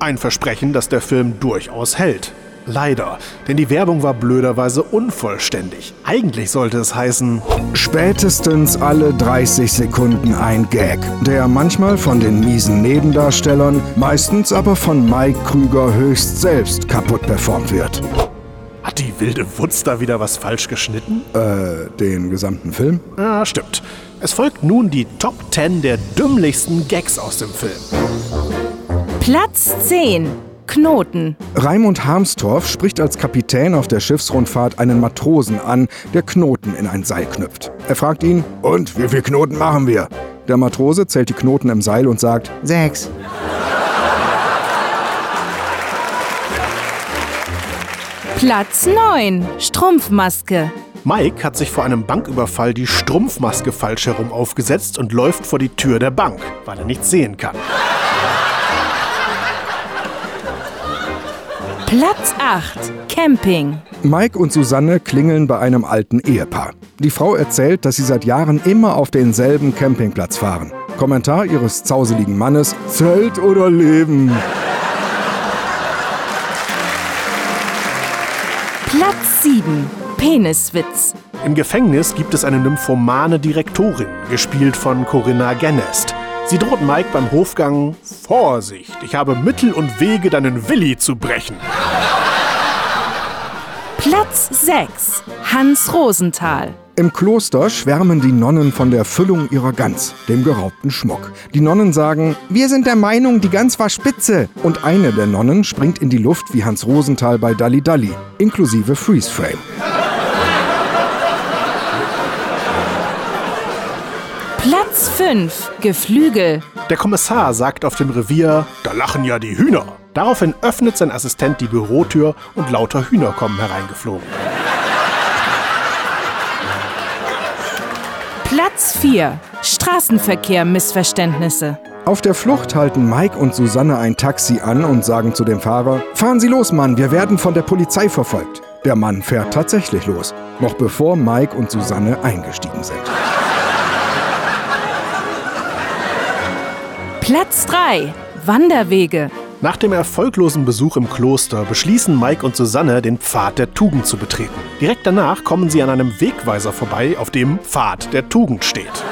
ein Versprechen, das der Film durchaus hält. Leider, denn die Werbung war blöderweise unvollständig. Eigentlich sollte es heißen, Spätestens alle 30 Sekunden ein Gag, der manchmal von den miesen Nebendarstellern, meistens aber von Mike Krüger höchst selbst kaputt performt wird. hat die wilde Wutz da wieder was falsch geschnitten? Äh, den gesamten Film? Ja, stimmt. Es folgt nun die Top 10 der dümmlichsten Gags aus dem Film. Platz 10. Knoten. Raimund Harmstorff spricht als Kapitän auf der Schiffsrundfahrt einen Matrosen an, der Knoten in ein Seil knüpft. Er fragt ihn, und wie viel Knoten machen wir? Der Matrose zählt die Knoten im Seil und sagt, Sechs. Platz 9. Strumpfmaske. Mike hat sich vor einem Banküberfall die Strumpfmaske falsch herum aufgesetzt und läuft vor die Tür der Bank, weil er nichts sehen kann. Platz 8. Camping. Mike und Susanne klingeln bei einem alten Ehepaar. Die Frau erzählt, dass sie seit Jahren immer auf denselben Campingplatz fahren. Kommentar ihres zauseligen Mannes: Zelt oder Leben? Platz 7. Peniswitz. Im Gefängnis gibt es eine nymphomane Direktorin, gespielt von Corinna Gennest. Sie droht Mike beim Hofgang: Vorsicht, ich habe Mittel und Wege, deinen Willi zu brechen. Platz 6. Hans Rosenthal. Im Kloster schwärmen die Nonnen von der Füllung ihrer Gans, dem geraubten Schmuck. Die Nonnen sagen, wir sind der Meinung, die Gans war spitze. Und eine der Nonnen springt in die Luft wie Hans Rosenthal bei Dalli Dalli, inklusive Freeze Frame. 5. Geflügel. Der Kommissar sagt auf dem Revier, da lachen ja die Hühner. Daraufhin öffnet sein Assistent die Bürotür und lauter Hühner kommen hereingeflogen. Platz 4. Straßenverkehr Missverständnisse. Auf der Flucht halten Mike und Susanne ein Taxi an und sagen zu dem Fahrer, fahren Sie los, Mann, wir werden von der Polizei verfolgt. Der Mann fährt tatsächlich los, noch bevor Mike und Susanne eingestiegen sind. Platz 3. Wanderwege. Nach dem erfolglosen Besuch im Kloster beschließen Mike und Susanne, den Pfad der Tugend zu betreten. Direkt danach kommen sie an einem Wegweiser vorbei, auf dem Pfad der Tugend steht.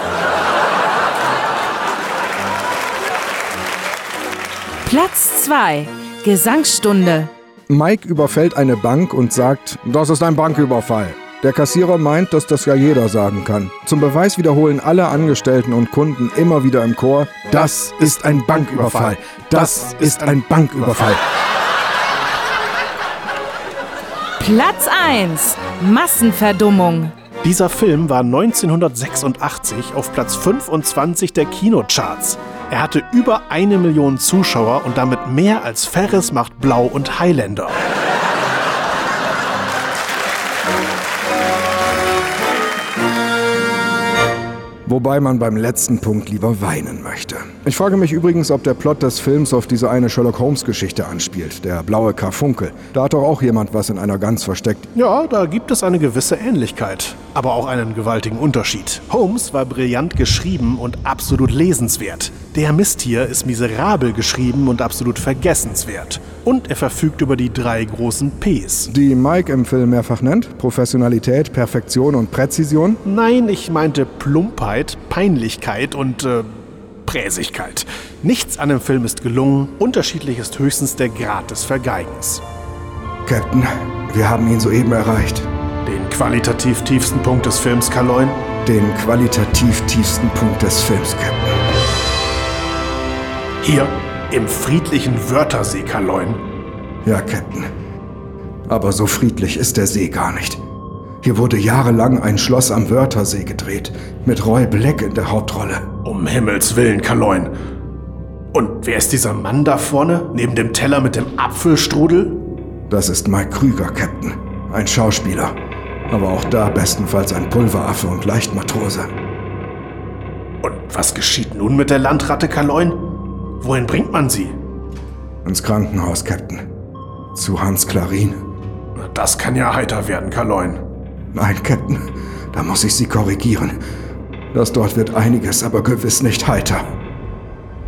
Platz 2. Gesangsstunde. Mike überfällt eine Bank und sagt, das ist ein Banküberfall. Der Kassierer meint, dass das ja jeder sagen kann. Zum Beweis wiederholen alle Angestellten und Kunden immer wieder im Chor, das ist ein Banküberfall. Das ist ein Banküberfall. Platz 1. Massenverdummung. Dieser Film war 1986 auf Platz 25 der Kinocharts. Er hatte über eine Million Zuschauer und damit mehr als Ferris macht Blau und Highlander. Wobei man beim letzten Punkt lieber weinen möchte. Ich frage mich übrigens, ob der Plot des Films auf diese eine Sherlock Holmes-Geschichte anspielt, der blaue Karfunkel. Da hat doch auch jemand was in einer Gans versteckt. Ja, da gibt es eine gewisse Ähnlichkeit, aber auch einen gewaltigen Unterschied. Holmes war brillant geschrieben und absolut lesenswert. Der Mist hier ist miserabel geschrieben und absolut vergessenswert. Und er verfügt über die drei großen Ps. Die Mike im Film mehrfach nennt: Professionalität, Perfektion und Präzision. Nein, ich meinte Plumpheit, Peinlichkeit und äh, Präsigkeit. Nichts an dem Film ist gelungen, unterschiedlich ist höchstens der Grad des Vergeigens. Captain, wir haben ihn soeben erreicht. Den qualitativ tiefsten Punkt des Films, Kaloin? Den qualitativ tiefsten Punkt des Films, Captain. Hier, im friedlichen Wörthersee, Kaloin. Ja, Captain. Aber so friedlich ist der See gar nicht. Hier wurde jahrelang ein Schloss am Wörthersee gedreht, mit Roy Black in der Hauptrolle. Um Himmels Willen, Kaloin. Und wer ist dieser Mann da vorne, neben dem Teller mit dem Apfelstrudel? Das ist Mike Krüger, Captain. Ein Schauspieler. Aber auch da bestenfalls ein Pulveraffe und Leichtmatrose. Und was geschieht nun mit der Landratte, Kaloin? Wohin bringt man sie? Ins Krankenhaus, Captain. Zu Hans Klarin. Das kann ja heiter werden, Kaloin. Nein, Captain, da muss ich Sie korrigieren. Das dort wird einiges, aber gewiss nicht heiter.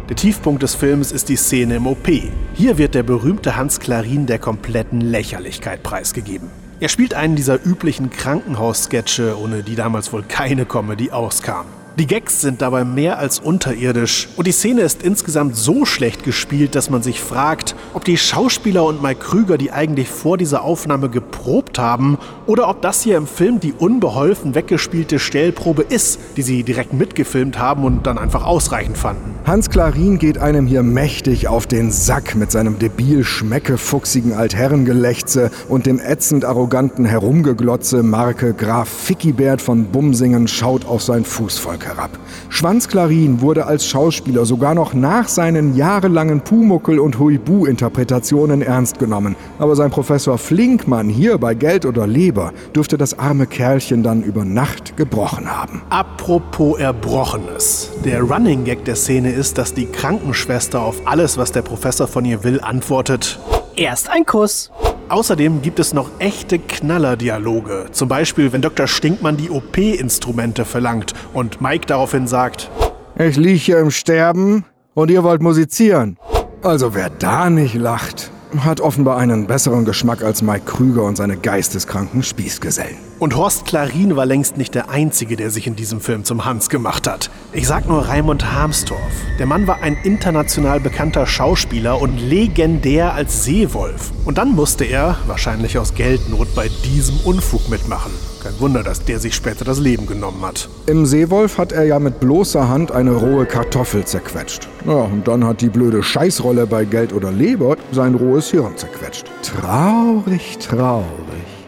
Der Tiefpunkt des Films ist die Szene im OP. Hier wird der berühmte Hans Klarin der kompletten Lächerlichkeit preisgegeben. Er spielt einen dieser üblichen Krankenhaussketche, ohne die damals wohl keine Comedy auskam. Die Gags sind dabei mehr als unterirdisch und die Szene ist insgesamt so schlecht gespielt, dass man sich fragt, ob die Schauspieler und Mike Krüger die eigentlich vor dieser Aufnahme geprobt haben oder ob das hier im Film die unbeholfen weggespielte Stellprobe ist, die sie direkt mitgefilmt haben und dann einfach ausreichend fanden. Hans Klarin geht einem hier mächtig auf den Sack mit seinem debil schmeckefuchsigen Altherrengelächze und dem ätzend arroganten Herumgeglotze Marke Graf Fickibert von Bumsingen schaut auf sein Fußvolk herab. Schwanz Klarin wurde als Schauspieler sogar noch nach seinen jahrelangen Pumuckel- und Huibu-Interpretationen ernst genommen. Aber sein Professor Flinkmann hier bei Geld oder Leber dürfte das arme Kerlchen dann über Nacht gebrochen haben. Apropos Erbrochenes. Der Running Gag der Szene ist, dass die Krankenschwester auf alles, was der Professor von ihr will, antwortet. Erst ein Kuss. Außerdem gibt es noch echte Knaller-Dialoge. Zum Beispiel, wenn Dr. Stinkmann die OP-Instrumente verlangt und Mike daraufhin sagt, Ich lieg hier im Sterben und ihr wollt musizieren. Also wer da nicht lacht, hat offenbar einen besseren Geschmack als Mike Krüger und seine geisteskranken Spießgesellen. Und Horst Klarin war längst nicht der Einzige, der sich in diesem Film zum Hans gemacht hat. Ich sag nur Raimund Harmstorff. Der Mann war ein international bekannter Schauspieler und legendär als Seewolf. Und dann musste er, wahrscheinlich aus Geldnot, bei diesem Unfug mitmachen. Kein Wunder, dass der sich später das Leben genommen hat. Im Seewolf hat er ja mit bloßer Hand eine rohe Kartoffel zerquetscht. Ja, und dann hat die blöde Scheißrolle bei Geld oder Leber sein rohes Hirn zerquetscht. Traurig, traurig.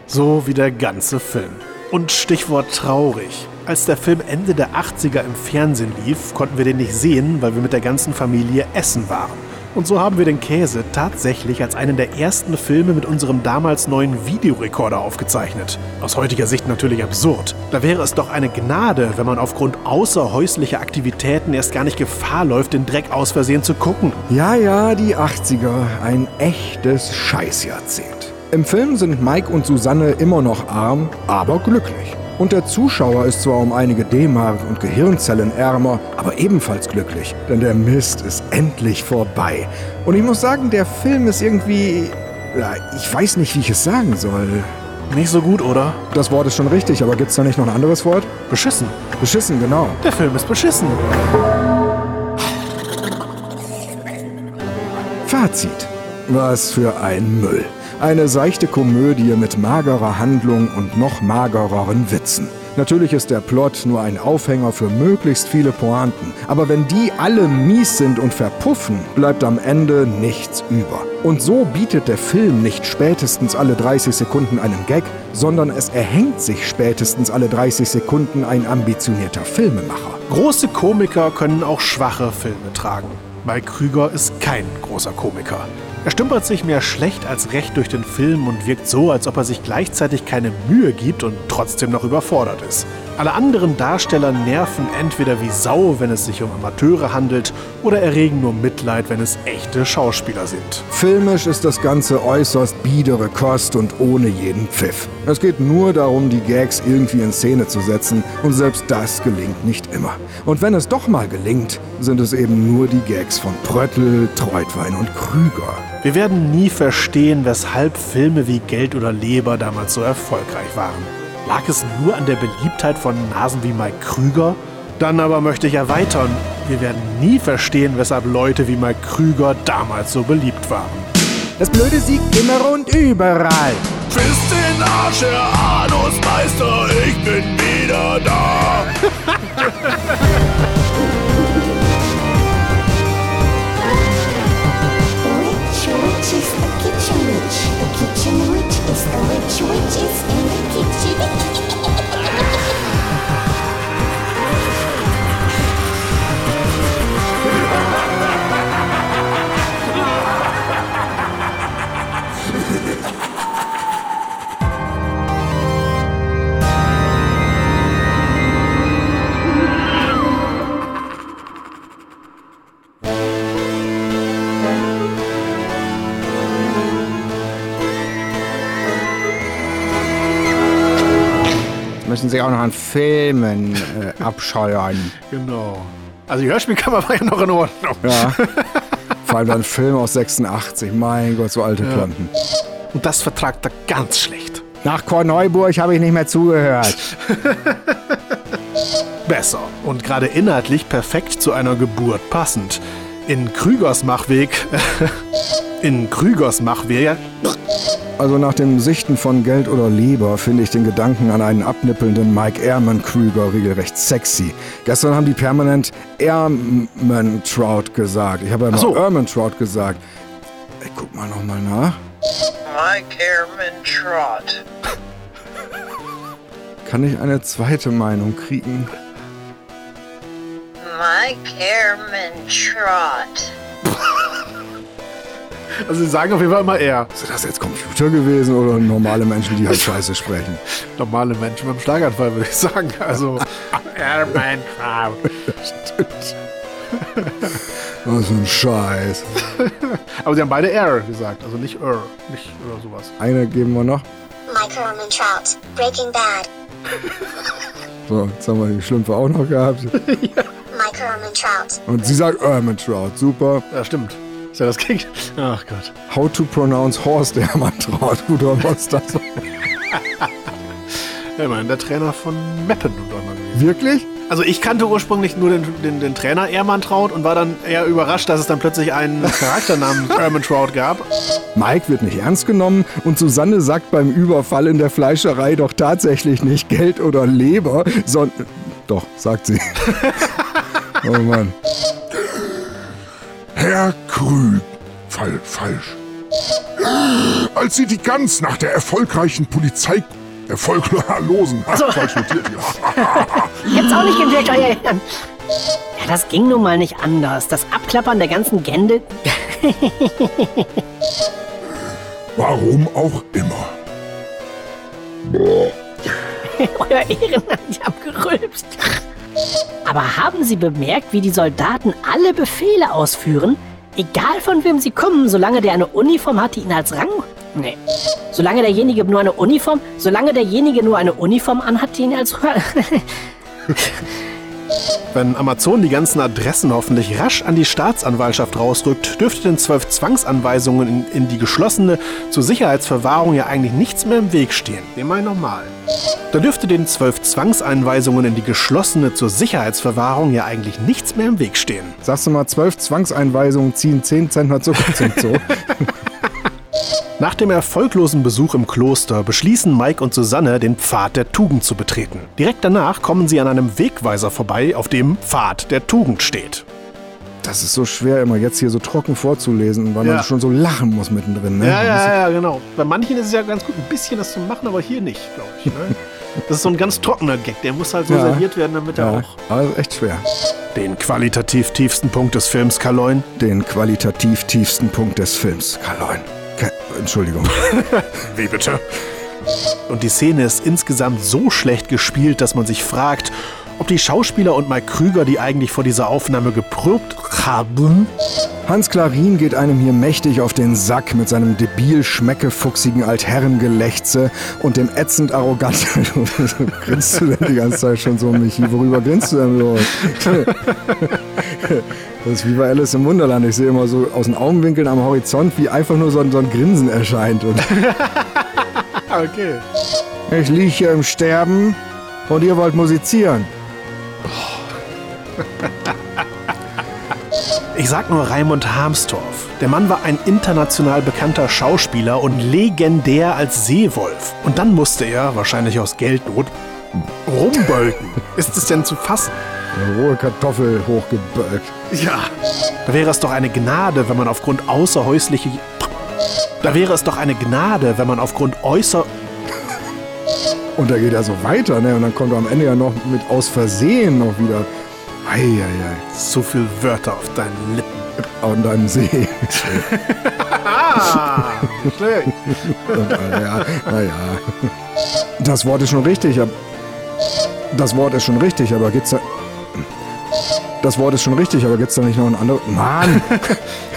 So wie der ganze Film. Und Stichwort traurig. Als der Film Ende der 80er im Fernsehen lief, konnten wir den nicht sehen, weil wir mit der ganzen Familie essen waren. Und so haben wir den Käse tatsächlich als einen der ersten Filme mit unserem damals neuen Videorekorder aufgezeichnet. Aus heutiger Sicht natürlich absurd. Da wäre es doch eine Gnade, wenn man aufgrund außerhäuslicher Aktivitäten erst gar nicht Gefahr läuft, den Dreck aus Versehen zu gucken. Ja, ja, die 80er. Ein echtes Scheißjahrzehnt. Im Film sind Mike und Susanne immer noch arm, aber glücklich. Und der Zuschauer ist zwar um einige D-Mark und Gehirnzellen ärmer, aber ebenfalls glücklich, denn der Mist ist endlich vorbei. Und ich muss sagen, der Film ist irgendwie... Ja, ich weiß nicht, wie ich es sagen soll. Nicht so gut, oder? Das Wort ist schon richtig, aber gibt's da nicht noch ein anderes Wort? Beschissen. Beschissen, genau. Der Film ist beschissen. Fazit. Was für ein Müll. Eine seichte Komödie mit magerer Handlung und noch magereren Witzen. Natürlich ist der Plot nur ein Aufhänger für möglichst viele Pointen, aber wenn die alle mies sind und verpuffen, bleibt am Ende nichts über. Und so bietet der Film nicht spätestens alle 30 Sekunden einen Gag, sondern es erhängt sich spätestens alle 30 Sekunden ein ambitionierter Filmemacher. Große Komiker können auch schwache Filme tragen. Mike Krüger ist kein großer Komiker. Er stümpert sich mehr schlecht als recht durch den Film und wirkt so, als ob er sich gleichzeitig keine Mühe gibt und trotzdem noch überfordert ist. Alle anderen Darsteller nerven entweder wie Sau, wenn es sich um Amateure handelt, oder erregen nur Mitleid, wenn es echte Schauspieler sind. Filmisch ist das Ganze äußerst biedere Kost und ohne jeden Pfiff. Es geht nur darum, die Gags irgendwie in Szene zu setzen und selbst das gelingt nicht immer. Und wenn es doch mal gelingt, sind es eben nur die Gags von Pröttl, Treutwein und Krüger. Wir werden nie verstehen, weshalb Filme wie Geld oder Leber damals so erfolgreich waren. Lag es nur an der Beliebtheit von Nasen wie Mike Krüger? Dann aber möchte ich erweitern. Wir werden nie verstehen, weshalb Leute wie Mike Krüger damals so beliebt waren. Das Blöde siegt immer und überall. Fiss den Arsch, Herr Anusmeister, ich bin wieder da. Witch is the kitchen witch? The kitchen witch is the witch is Müssen Sie auch noch an Filmen äh, abscheuern. Genau. Also die Hörspielkammer war ja noch in Ordnung. Ja. Vor allem dann Film aus 86. Mein Gott, so alte Klampen. Und das vertragt er ganz schlecht. Nach Korneuburg habe ich nicht mehr zugehört. Besser. Und gerade inhaltlich perfekt zu einer Geburt passend. In Krügers Machweg. in Krügers Machweg. Also nach dem Sichten von Geld oder Leber finde ich den Gedanken an einen abnippelnden Mike Ehrman Krüger regelrecht sexy. Gestern haben die permanent Ehrman Trout gesagt. Ich habe ja Ach so. immer Ehrman Trout gesagt. Ich guck mal nochmal nach. Mike Ehrman Trot. Kann ich eine zweite Meinung kriegen? Mike Ehrman Trot. Also sie sagen auf jeden Fall immer er. Sind das jetzt Computer gewesen oder normale Menschen, die halt Scheiße sprechen? Normale Menschen mit dem Schlaganfall, würde ich sagen. Also. Airman Crowd. Was für ein Scheiß. Aber sie haben beide Air gesagt, also nicht Er, nicht oder sowas. Eine geben wir noch. Mike Herman Trout, Breaking Bad. So, jetzt haben wir die Schlümpfe auch noch gehabt. Mike Herman Trout. Und sie sagt Ehrman Trout. Super. Ja, stimmt. Ja das Kick. Ach Gott. How to pronounce Horst Ehrman Trout. Gut, hören wir uns das. Ja, immerhin der Trainer von Meppen und einmal gewesen. Wirklich? Also ich kannte ursprünglich nur den, den, den Trainer Ehrmantraut und war dann eher überrascht, dass es dann plötzlich einen Charakter namens Ermantraut gab. Mike wird nicht ernst genommen und Susanne sagt beim Überfall in der Fleischerei doch tatsächlich nicht Geld oder Leber, sondern... Doch, sagt sie. oh Mann. Herr Krüg. Fall, falsch. Als sie die Gans nach der erfolgreichen Polizei... Erfolglosen... Also- falsch notiert. Jetzt auch nicht gewirkt, euer Ehren. Ja, das ging nun mal nicht anders. Das Abklappern der ganzen Gände. Warum auch immer. Euer Ehren, ich hab gerülpst. Aber haben Sie bemerkt, wie die Soldaten alle Befehle ausführen? Egal von wem sie kommen, solange der eine Uniform hat, die ihn als Rang. Nee. Solange derjenige nur eine Uniform, solange derjenige nur eine Uniform anhat, die ihn als. Wenn Amazon die ganzen Adressen hoffentlich rasch an die Staatsanwaltschaft rausrückt, dürfte den zwölf Zwangsanweisungen in, in die geschlossene zur Sicherheitsverwahrung ja eigentlich nichts mehr im Weg stehen. Den mal nochmal. Da dürfte den zwölf Zwangseinweisungen in die geschlossene zur Sicherheitsverwahrung ja eigentlich nichts mehr im Weg stehen. Sagst du mal, zwölf Zwangseinweisungen ziehen 10 Zentner Zucker zum Zoo. Nach dem erfolglosen Besuch im Kloster beschließen Mike und Susanne, den Pfad der Tugend zu betreten. Direkt danach kommen sie an einem Wegweiser vorbei, auf dem Pfad der Tugend steht. Das ist so schwer, immer jetzt hier so trocken vorzulesen, weil Ja. man schon so lachen muss mittendrin. Ne? Ja, ja, ja, genau. Bei manchen ist es ja ganz gut, ein bisschen das zu machen, aber hier nicht, glaube ich. Ne? Das ist so ein ganz trockener Gag, der muss halt so Ja. serviert werden, damit er Ja, auch also echt schwer. den qualitativ tiefsten Punkt des Films Kaloin Den qualitativ tiefsten Punkt des Films, Karl-Heinz. Entschuldigung. Wie bitte? Und die Szene ist insgesamt so schlecht gespielt, dass man sich fragt, ob die Schauspieler und Mike Krüger die eigentlich vor dieser Aufnahme geprobt haben. Hans Klarin geht einem hier mächtig auf den Sack mit seinem debil schmeckefuchsigen Altherrengelächze und dem ätzend arroganten. grinst du denn die ganze Zeit schon so, Michi? Worüber grinst du denn so? Das ist wie bei Alice im Wunderland. Ich sehe immer so aus den Augenwinkeln am Horizont, wie einfach nur so ein, so ein Grinsen erscheint. Und Okay. ich liege hier im Sterben und ihr wollt musizieren. Ich sag nur Raimund Harmstorff. Der Mann war ein international bekannter Schauspieler und legendär als Seewolf. Und dann musste er, wahrscheinlich aus Geldnot, rumbölken. Ist es denn zu fassen? Eine rohe Kartoffel hochgebölkt. Ja. Da wäre es doch eine Gnade, wenn man aufgrund außerhäuslicher... Da wäre es doch eine Gnade, wenn man aufgrund äußer... Und da geht er so weiter, ne? Und dann kommt er am Ende ja noch mit aus Versehen noch wieder. Eieiei. So viel Wörter auf deinen Lippen. An deinem See. Schlecht. naja, naja. Das Wort ist schon richtig, aber. Das Wort ist schon richtig, aber gibt's da. Das Wort ist schon richtig, aber gibt's da nicht noch ein anderes. Mann!